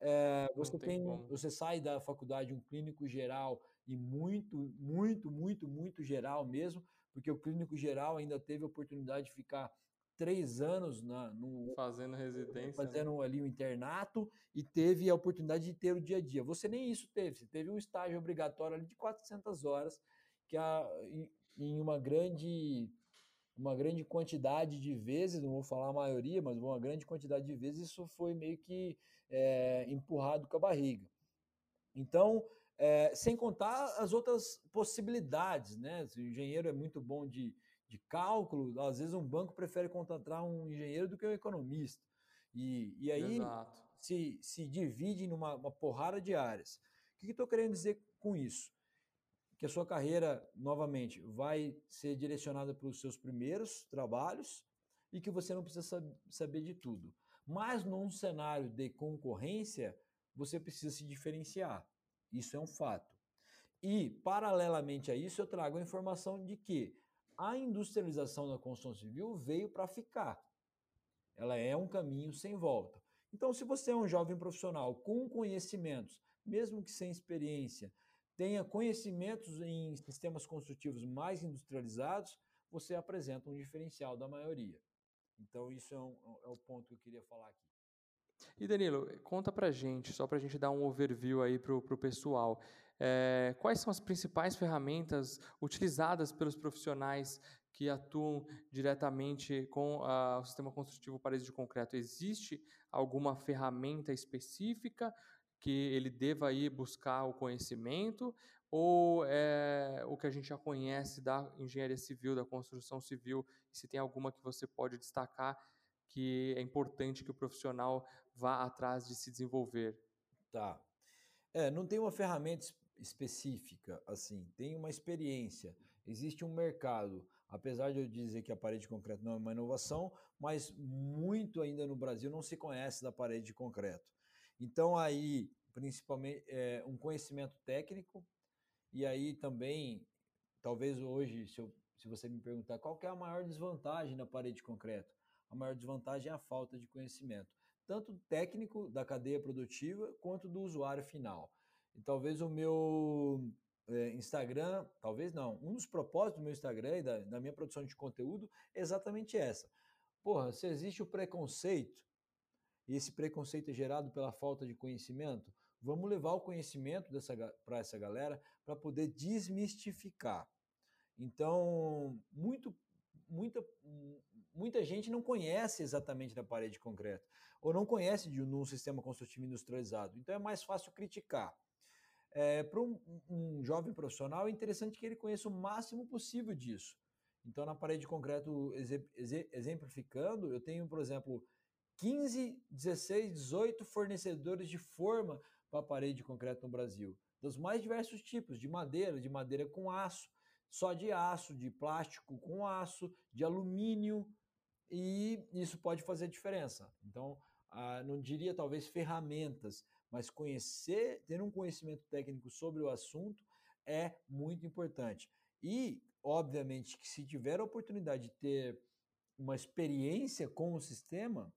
É, você tem, tem você sai da faculdade um clínico geral e muito, muito, muito, muito geral mesmo, porque o clínico geral ainda teve a oportunidade de ficar três anos na, no, fazendo residência, né? fazendo né? ali o um internato e teve a oportunidade de ter o dia a dia. Você nem isso teve, você teve um estágio obrigatório ali de 400 horas, que a, em uma grande uma grande quantidade de vezes, não vou falar a maioria, mas uma grande quantidade de vezes isso foi meio que é, empurrado com a barriga. Então, é, sem contar as outras possibilidades, né? O engenheiro é muito bom de, de cálculo, às vezes um banco prefere contratar um engenheiro do que um economista. E, e aí se, se divide numa uma porrada de áreas. O que estou que querendo dizer com isso? Que a sua carreira, novamente, vai ser direcionada para os seus primeiros trabalhos e que você não precisa saber de tudo. Mas num cenário de concorrência, você precisa se diferenciar. Isso é um fato. E, paralelamente a isso, eu trago a informação de que a industrialização da construção civil veio para ficar. Ela é um caminho sem volta. Então, se você é um jovem profissional com conhecimentos, mesmo que sem experiência, tenha conhecimentos em sistemas construtivos mais industrializados, você apresenta um diferencial da maioria. Então, isso é, um, é o ponto que eu queria falar aqui. E Danilo, conta pra gente, só pra gente dar um overview aí pro, pro pessoal. É, quais são as principais ferramentas utilizadas pelos profissionais que atuam diretamente com uh, o sistema construtivo parede de concreto? Existe alguma ferramenta específica que ele deva ir buscar o conhecimento ou é o que a gente já conhece da engenharia civil, da construção civil, se tem alguma que você pode destacar que é importante que o profissional vá atrás de se desenvolver? Tá. É, não tem uma ferramenta específica assim, tem uma experiência. Existe um mercado, apesar de eu dizer que a parede de concreto não é uma inovação, mas muito ainda no Brasil não se conhece da parede de concreto. Então aí, principalmente, é, um conhecimento técnico e aí também, talvez hoje, se, eu, se você me perguntar qual é a maior desvantagem da parede de concreto, a maior desvantagem é a falta de conhecimento, tanto técnico da cadeia produtiva quanto do usuário final. E talvez o meu é, Instagram, talvez não, um dos propósitos do meu Instagram e da, da minha produção de conteúdo é exatamente essa. Porra, se existe o preconceito, e esse preconceito é gerado pela falta de conhecimento, vamos levar o conhecimento para essa galera para poder desmistificar. Então, muito, muita, muita gente não conhece exatamente da parede de concreto, ou não conhece de um sistema construtivo industrializado. Então é mais fácil criticar. É, Para um, um, jovem profissional, é interessante que ele conheça o máximo possível disso. Então, na parede de concreto, exemplificando, eu tenho, por exemplo, 15, 16, 18 fornecedores de forma para parede de concreto no Brasil, dos mais diversos tipos, de madeira, de madeira com aço, só de aço, de plástico com aço, de alumínio, e isso pode fazer diferença. Então, ah, não diria talvez ferramentas, mas conhecer, ter um conhecimento técnico sobre o assunto é muito importante. E, obviamente, que se tiver a oportunidade de ter uma experiência com o sistema,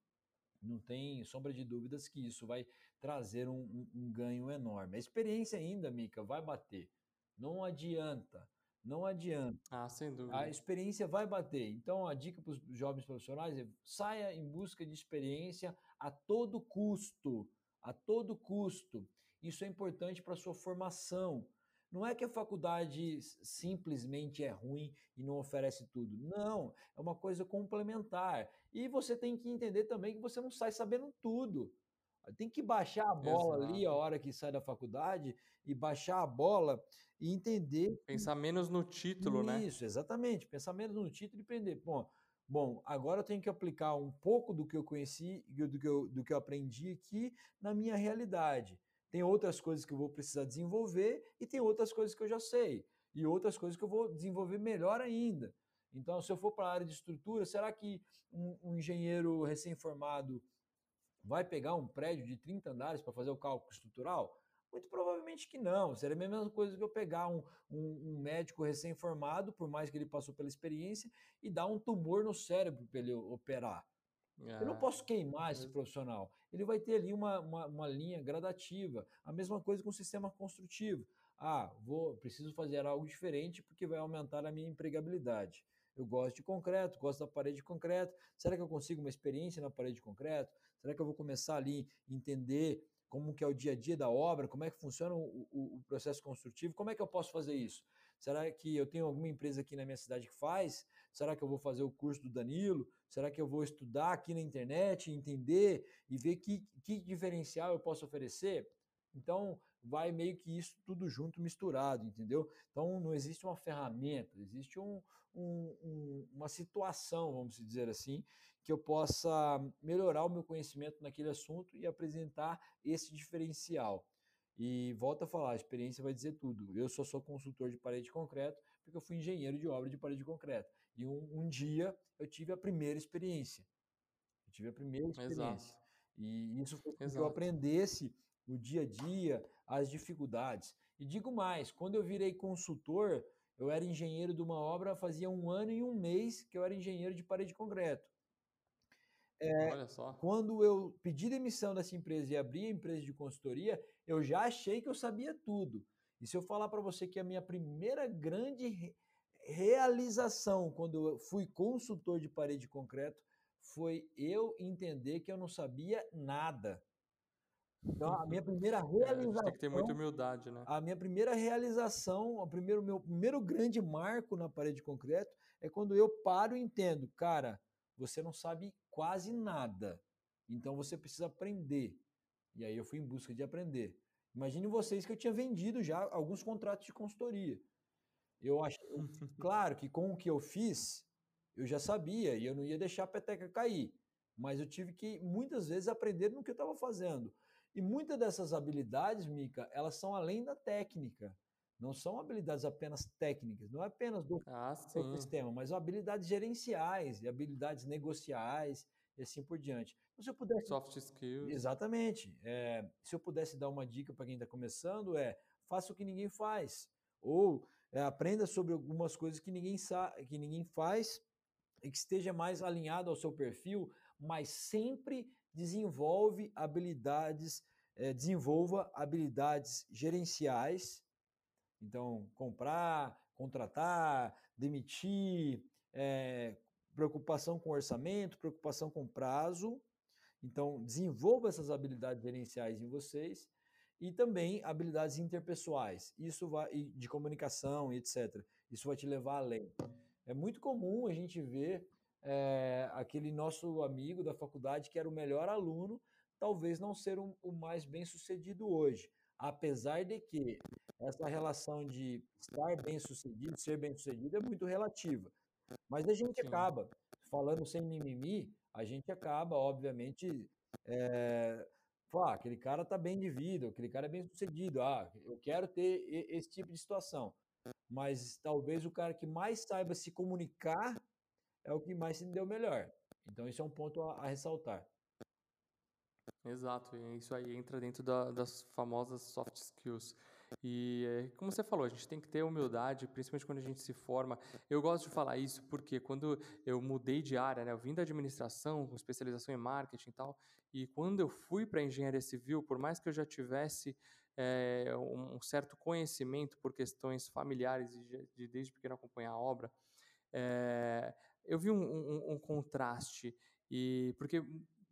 não tem sombra de dúvidas que isso vai trazer um, um, um ganho enorme. A experiência ainda, Mica, vai bater. Não adianta. Não adianta. Ah, sem dúvida. A experiência vai bater. Então, a dica para os jovens profissionais é saia em busca de experiência a todo custo. A todo custo. Isso é importante para a sua formação. Não é que a faculdade simplesmente é ruim e não oferece tudo. Não, é uma coisa complementar. E você tem que entender também que você não sai sabendo tudo. Tem que baixar a bola Exato. ali a hora que sai da faculdade e baixar a bola e entender. Pensar menos no título, Isso, né? Isso, exatamente. Pensar menos no título e aprender. Bom, bom, agora eu tenho que aplicar um pouco do que eu conheci, do que eu, do que eu aprendi aqui na minha realidade. Tem outras coisas que eu vou precisar desenvolver e tem outras coisas que eu já sei. E outras coisas que eu vou desenvolver melhor ainda. Então, se eu for para a área de estrutura, será que um, um engenheiro recém-formado vai pegar um prédio de 30 andares para fazer o cálculo estrutural? Muito provavelmente que não. Seria a mesma coisa que eu pegar um, um, um médico recém-formado, por mais que ele passou pela experiência, e dar um tumor no cérebro para ele operar. Eu não é. posso queimar esse profissional. Ele vai ter ali uma, uma, uma, linha gradativa. A mesma coisa com o sistema construtivo. Ah, vou, preciso fazer algo diferente porque vai aumentar a minha empregabilidade. Eu gosto de concreto, gosto da parede de concreto. Será que eu consigo uma experiência na parede de concreto? Será que eu vou começar ali entender como que é o dia a dia da obra, como é que funciona o, o, o processo construtivo, como é que eu posso fazer isso? Será que eu tenho alguma empresa aqui na minha cidade que faz? Será que eu vou fazer o curso do Danilo? Será que eu vou estudar aqui na internet, entender e ver que, que diferencial eu posso oferecer? Então, vai meio que isso tudo junto, misturado, entendeu? Então, não existe uma ferramenta, existe um, um, um, uma situação, vamos dizer assim, que eu possa melhorar o meu conhecimento naquele assunto e apresentar esse diferencial. E volta a falar, a experiência vai dizer tudo. Eu só sou consultor de parede de concreto porque eu fui engenheiro de obra de parede de concreto. E um, um dia eu tive a primeira experiência. Eu tive a primeira experiência. Exato. E isso foi que eu aprendesse o dia a dia, as dificuldades. E digo mais, quando eu virei consultor, eu era engenheiro de uma obra, fazia um ano e um mês que eu era engenheiro de parede de concreto. É, Olha só. Quando eu pedi demissão dessa empresa e abri a empresa de consultoria, eu já achei que eu sabia tudo. E se eu falar para você que a minha primeira grande realização quando eu fui consultor de parede de concreto foi eu entender que eu não sabia nada. Então, a minha primeira realização. É, tem que ter muita humildade, né? A minha primeira realização, o primeiro, meu primeiro grande marco na parede de concreto é quando eu paro e entendo, cara, você não sabe quase nada. Então você precisa aprender. E aí eu fui em busca de aprender. Imagine vocês que eu tinha vendido já alguns contratos de consultoria. Eu acho, claro que com o que eu fiz, eu já sabia e eu não ia deixar a peteca cair. Mas eu tive que muitas vezes aprender no que eu estava fazendo. E muitas dessas habilidades, Mica, elas são além da técnica. Não são habilidades apenas técnicas, não é apenas do ah, sistema, mas habilidades gerenciais e habilidades negociais e assim por diante. Então, se eu pudesse... Soft skills. Exatamente. É, se eu pudesse dar uma dica para quem está começando, é faça o que ninguém faz. Ou é, aprenda sobre algumas coisas que ninguém, sabe, que ninguém faz e que esteja mais alinhado ao seu perfil, mas sempre desenvolve habilidades, é, desenvolva habilidades gerenciais então, comprar, contratar, demitir, é, preocupação com orçamento, preocupação com prazo. Então, desenvolva essas habilidades gerenciais em vocês e também habilidades interpessoais. Isso vai de comunicação etc. Isso vai te levar além. É muito comum a gente ver é, aquele nosso amigo da faculdade que era o melhor aluno, talvez não ser o mais bem sucedido hoje. Apesar de que essa relação de estar bem sucedido, ser bem sucedido é muito relativa. Mas a gente Sim. acaba, falando sem mimimi, a gente acaba, obviamente, é, falar, ah, aquele cara está bem de vida, aquele cara é bem sucedido, ah, eu quero ter esse tipo de situação. Mas talvez o cara que mais saiba se comunicar é o que mais se deu melhor. Então, isso é um ponto a, a ressaltar. Exato, isso aí entra dentro da, das famosas soft skills. E eh, como você falou, a gente tem que ter humildade, principalmente quando a gente se forma. Eu gosto de falar isso porque quando eu mudei de área, né, eu vim da administração, com especialização em marketing e tal, e quando eu fui para engenharia civil, por mais que eu já tivesse é, um certo conhecimento por questões familiares e de desde pequeno acompanhar a obra, é, eu vi um, um, um contraste e porque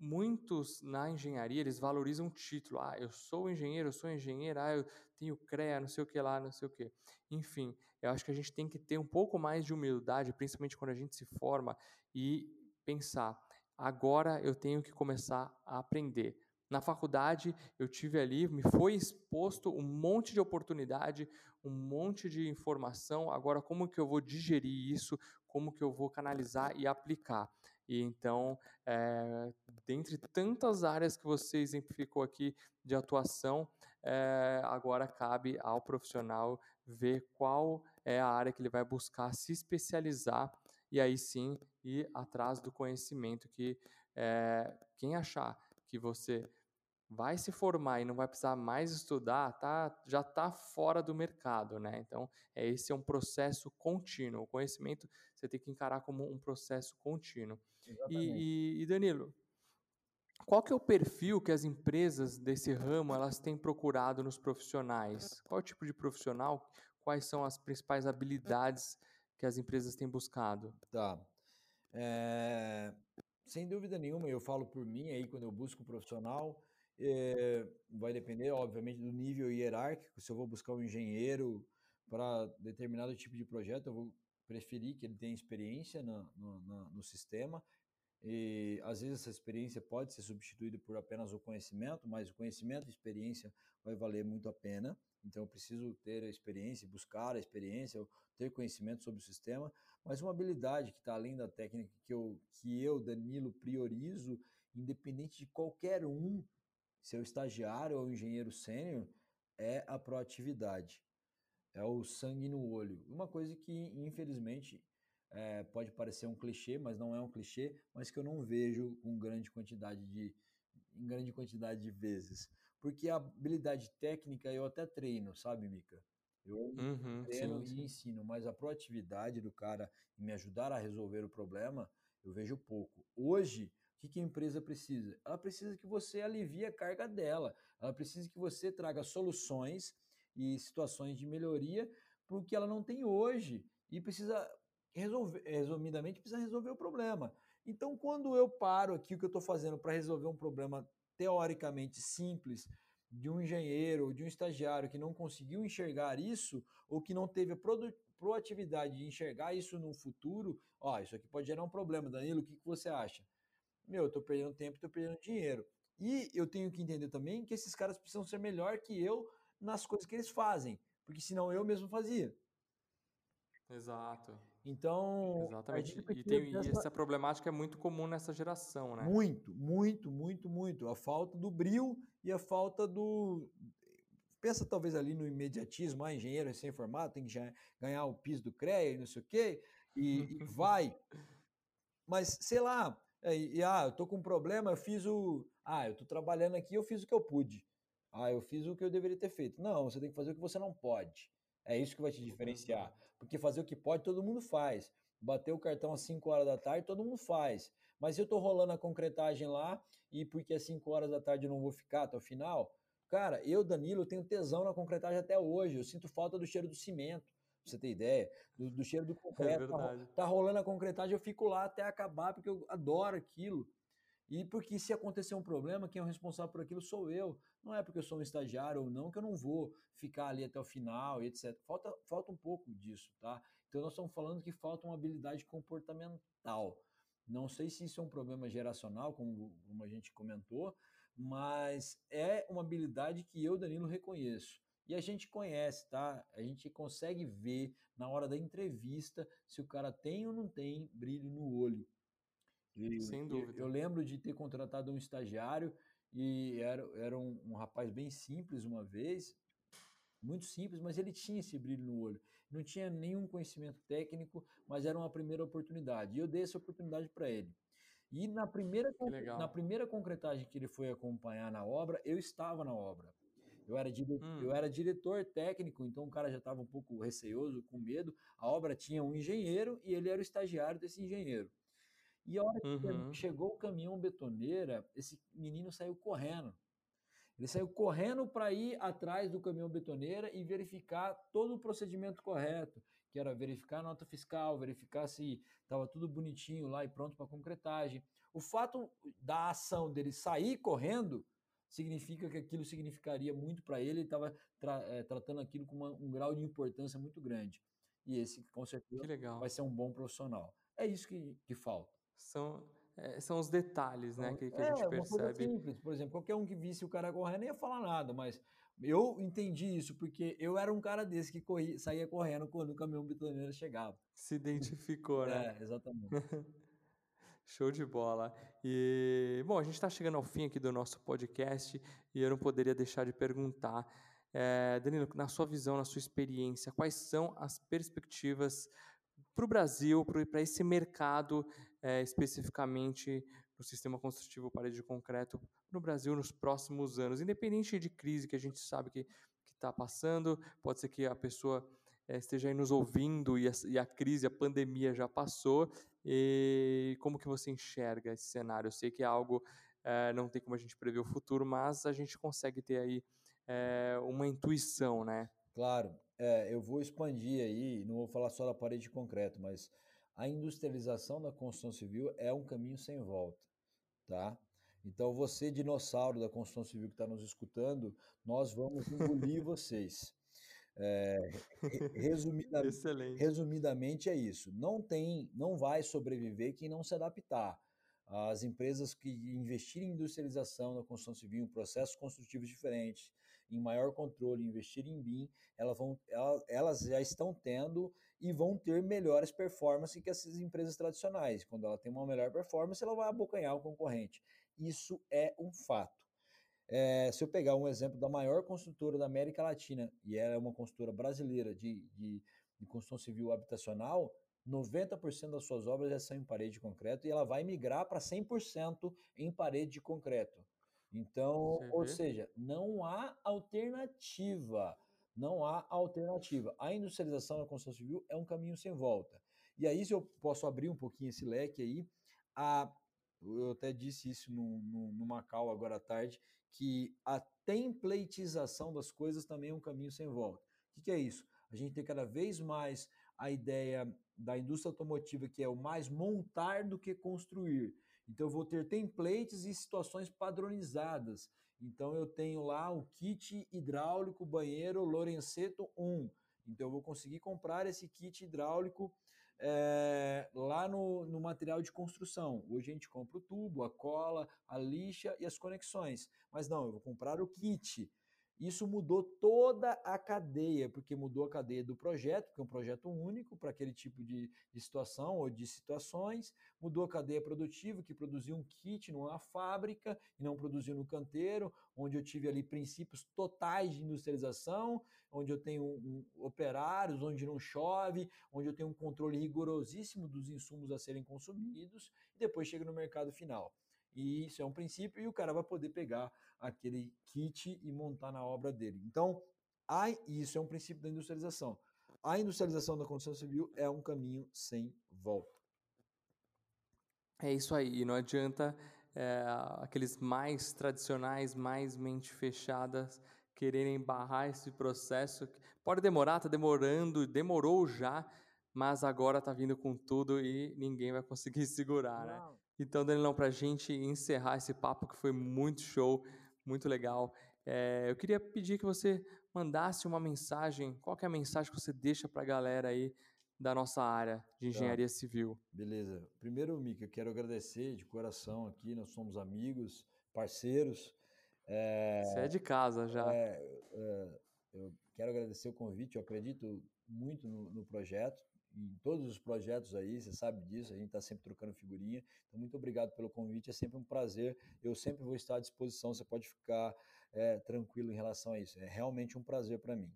muitos na engenharia, eles valorizam o título. Ah, eu sou engenheiro, eu sou engenheira, ah, eu tenho CREA, não sei o que lá, não sei o que. Enfim, eu acho que a gente tem que ter um pouco mais de humildade, principalmente quando a gente se forma, e pensar, agora eu tenho que começar a aprender. Na faculdade, eu tive ali, me foi exposto um monte de oportunidade, um monte de informação. Agora, como que eu vou digerir isso? Como que eu vou canalizar e aplicar? E então, é, dentre tantas áreas que você exemplificou aqui de atuação, é, agora cabe ao profissional ver qual é a área que ele vai buscar se especializar e aí sim ir atrás do conhecimento que é, quem achar que você vai se formar e não vai precisar mais estudar, tá, já está fora do mercado, né? Então, é, esse é um processo contínuo. O conhecimento você tem que encarar como um processo contínuo. E, e, e, Danilo, qual que é o perfil que as empresas desse ramo elas têm procurado nos profissionais? Qual é o tipo de profissional? Quais são as principais habilidades que as empresas têm buscado? Tá. É, sem dúvida nenhuma, eu falo por mim aí, quando eu busco um profissional, é, vai depender, obviamente, do nível hierárquico. Se eu vou buscar um engenheiro para determinado tipo de projeto, eu vou preferir que ele tenha experiência no, no, sistema. E às vezes essa experiência pode ser substituída por apenas o conhecimento, mas o conhecimento e experiência vai valer muito a pena. Então eu preciso ter a experiência, buscar a experiência, ter conhecimento sobre o sistema, mas uma habilidade que está além da técnica que eu, que eu, Danilo, priorizo, independente de qualquer um, se o estagiário ou engenheiro sênior, é a proatividade. É o sangue no olho. Uma coisa que, infelizmente, é, pode parecer um clichê, mas não é um clichê, mas que eu não vejo com grande quantidade de, em grande quantidade de vezes. Porque a habilidade técnica eu até treino, sabe, Mica? Eu uhum, treino sim, e ensino, mas a proatividade do cara em me ajudar a resolver o problema, eu vejo pouco. Hoje, que, que a empresa precisa? Ela precisa que você alivie a carga dela. Ela precisa que você traga soluções e situações de melhoria para o que ela não tem hoje. E precisa resolver, resumidamente, precisa resolver o problema. Então, quando eu paro aqui o que eu estou fazendo para resolver um problema teoricamente simples de um engenheiro ou de um estagiário que não conseguiu enxergar isso ou que não teve a proatividade de enxergar isso no futuro, ó, isso aqui pode gerar um problema. Danilo, o que, que você acha? Meu, eu estou perdendo tempo, estou perdendo dinheiro. E eu tenho que entender também que esses caras precisam ser melhor que eu nas coisas que eles fazem, porque senão eu mesmo fazia. Exato. Então, Exatamente. E, tem, e essa problemática é muito comum nessa geração, né? Muito, muito, muito, muito. A falta do brilho e a falta do. Pensa talvez ali no imediatismo, ah, engenheiro recém-formado, tem que ganhar o piso do CREA e não sei o quê, e, e vai. Mas, sei lá, é, e, ah, eu tô com um problema, eu fiz o. Ah, eu tô trabalhando aqui, eu fiz o que eu pude. Ah, eu fiz o que eu deveria ter feito. Não, você tem que fazer o que você não pode. É isso que vai te diferenciar. Porque fazer o que pode, todo mundo faz. Bater o cartão às 5 horas da tarde, todo mundo faz. Mas se eu tô rolando a concretagem lá e porque às 5 horas da tarde eu não vou ficar até o final, cara, eu, Danilo, tenho tesão na concretagem até hoje. Eu sinto falta do cheiro do cimento, pra você ter ideia. Do, do cheiro do é concreto. É tá, tá rolando a concretagem, eu fico lá até acabar, porque eu adoro aquilo. E porque se acontecer um problema, quem é o responsável por aquilo sou eu. Não é porque eu sou um estagiário ou não que eu não vou ficar ali até o final e etc. Falta, falta um pouco disso, tá? Então nós estamos falando que falta uma habilidade comportamental. Não sei se isso é um problema geracional, como, como a gente comentou, mas é uma habilidade que eu, Danilo, reconheço. E a gente conhece, tá? A gente consegue ver na hora da entrevista se o cara tem ou não tem brilho no olho. E, Sem dúvida. Eu, eu, lembro de ter contratado um estagiário e era, era um, um, rapaz bem simples uma vez, muito simples, mas ele tinha esse brilho no olho. Não tinha nenhum conhecimento técnico, mas era uma primeira oportunidade. E eu dei essa oportunidade para ele. E na primeira, na primeira concretagem que ele foi acompanhar na obra, eu estava na obra. Eu era, dire... hum. eu era diretor técnico, então o cara já estava um pouco receoso, com medo. A obra tinha um engenheiro e ele era o estagiário desse engenheiro. E a hora que uhum. chegou o caminhão betoneira, esse menino saiu correndo. Ele saiu correndo para ir atrás do caminhão betoneira e verificar todo o procedimento correto, que era verificar a nota fiscal, verificar se estava tudo bonitinho lá e pronto para concretagem. O fato da ação dele sair correndo significa que aquilo significaria muito para ele, ele estava tra é, tratando aquilo com uma, um grau de importância muito grande. E esse, com certeza, vai ser um bom profissional. É isso que, que falta. São, é, são os detalhes, né, que, que é, a gente percebe. Simples, por exemplo, qualquer um que visse o cara correndo nem ia falar nada, mas eu entendi isso porque eu era um cara desse que corria, saía correndo quando o caminhão bitoneiro chegava. Se identificou, né? É, exatamente. Show de bola. E, bom, a gente está chegando ao fim aqui do nosso podcast e eu não poderia deixar de perguntar, é, Danilo, na sua visão, na sua experiência, quais são as perspectivas para o Brasil, para esse mercado é, especificamente no sistema construtivo parede de concreto no Brasil nos próximos anos, independente de crise que a gente sabe que está passando, pode ser que a pessoa é, esteja aí nos ouvindo e a, e a, crise, a pandemia já passou, e como que você enxerga esse cenário? Eu sei que é algo, é, não tem como a gente prever o futuro, mas a gente consegue ter aí é, uma intuição, né? Claro, é, eu vou expandir aí, não vou falar só da parede de concreto, mas a industrialização da construção civil é um caminho sem volta, tá? Então, você, dinossauro da construção civil que está nos escutando, nós vamos engolir vocês. É, resumida, resumidamente é isso. Não tem, não vai sobreviver quem não se adaptar. As empresas que investirem em industrialização na construção civil, em processos construtivos diferentes, em maior controle, investirem em BIM, elas, vão, elas já estão tendo e vão ter melhores performances que essas empresas tradicionais. Quando ela tem uma melhor performance, ela vai abocanhar o concorrente. Isso é um fato. É, se eu pegar um exemplo da maior construtora da América Latina, e ela é uma construtora brasileira de, de, de construção civil habitacional, 90% das suas obras já são em parede de concreto e ela vai migrar para 100% em parede de concreto. Então, ou seja, não há alternativa. Não há alternativa. A industrialização da construção civil é um caminho sem volta. E aí, se eu posso abrir um pouquinho esse leque aí, a, eu até disse isso no, no, no Macau agora à tarde, que a templatização das coisas também é um caminho sem volta. O que, que é isso? A gente tem cada vez mais a ideia da indústria automotiva, que é o mais montar do que construir. Então, eu vou ter templates e situações padronizadas. Então, eu tenho lá o kit hidráulico banheiro Lorenzeto 1. Então, eu vou conseguir comprar esse kit hidráulico é, lá no, no material de construção. Hoje a gente compra o tubo, a cola, a lixa e as conexões. Mas não, eu vou comprar o kit. Isso mudou toda a cadeia, porque mudou a cadeia do projeto, que é um projeto único para aquele tipo de, de, situação ou de situações, mudou a cadeia produtiva, que produziu um kit numa fábrica e não produziu no canteiro, onde eu tive ali princípios totais de industrialização, onde eu tenho um, um, operários, onde não chove, onde eu tenho um controle rigorosíssimo dos insumos a serem consumidos, e depois chega no mercado final. E isso é um princípio, e o cara vai poder pegar aquele kit e montar na obra dele. Então, há, isso é um princípio da industrialização. A industrialização da construção civil é um caminho sem volta. É isso aí, e não adianta é, aqueles mais tradicionais, mais mente fechadas, quererem barrar esse processo. Pode demorar, está demorando, demorou já, mas agora está vindo com tudo e ninguém vai conseguir segurar, né? Então, Danilão, para a gente encerrar esse papo que foi muito show, muito legal, é, eu queria pedir que você mandasse uma mensagem. Qual é a mensagem que você deixa para a galera aí da nossa área de tá. engenharia tá. civil? Beleza. Primeiro, Mica, eu quero agradecer de coração aqui. Nós somos amigos, parceiros. É, você é de casa já. É, é, eu quero agradecer o convite. Eu acredito muito no, no projeto em todos os projetos aí, você sabe disso, a gente está sempre trocando figurinha. Então, muito obrigado pelo convite, é sempre um prazer. Eu sempre vou estar à disposição, você pode ficar é, tranquilo em relação a isso. É realmente um prazer para mim.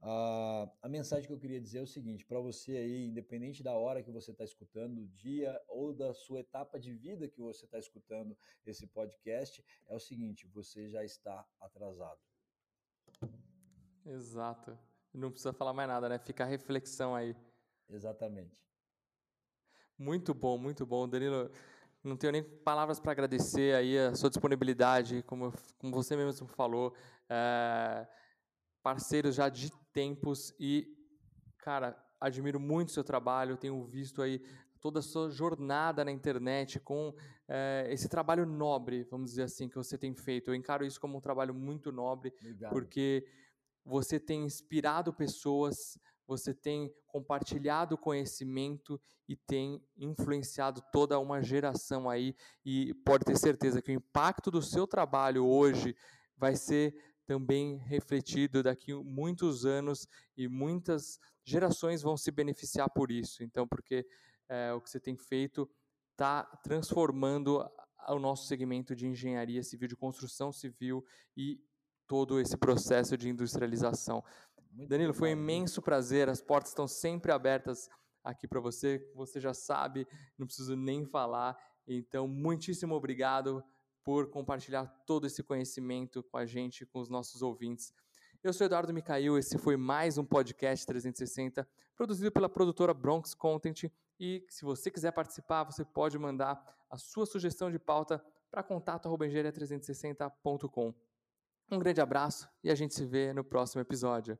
Uh, a mensagem que eu queria dizer é o seguinte: para você aí, independente da hora que você está escutando, do dia ou da sua etapa de vida que você está escutando esse podcast, é o seguinte: você já está atrasado. Exato. Não precisa falar mais nada, né? Fica a reflexão aí. Exatamente. Muito bom, muito bom. Danilo, não tenho nem palavras para agradecer aí a sua disponibilidade, como, como você mesmo falou, é, parceiros já de tempos e, cara, admiro muito o seu trabalho, tenho visto aí toda a sua jornada na internet com é, esse trabalho nobre, vamos dizer assim, que você tem feito. Eu encaro isso como um trabalho muito nobre, Obrigado. porque você tem inspirado pessoas, você tem compartilhado conhecimento e tem influenciado toda uma geração aí e pode ter certeza que o impacto do seu trabalho hoje vai ser também refletido daqui muitos anos e muitas gerações vão se beneficiar por isso. Então, porque é, o que você tem feito está transformando o nosso segmento de engenharia civil, de construção civil e todo esse processo de industrialização. Muito Danilo, foi um imenso prazer. As portas estão sempre abertas aqui para você. Você já sabe, não preciso nem falar. Então, muitíssimo obrigado por compartilhar todo esse conhecimento com a gente, com os nossos ouvintes. Eu sou Eduardo Micail, esse foi mais um podcast 360, produzido pela produtora Bronx Content. E se você quiser participar, você pode mandar a sua sugestão de pauta para contato@engenharia360.com. Um grande abraço e a gente se vê no próximo episódio.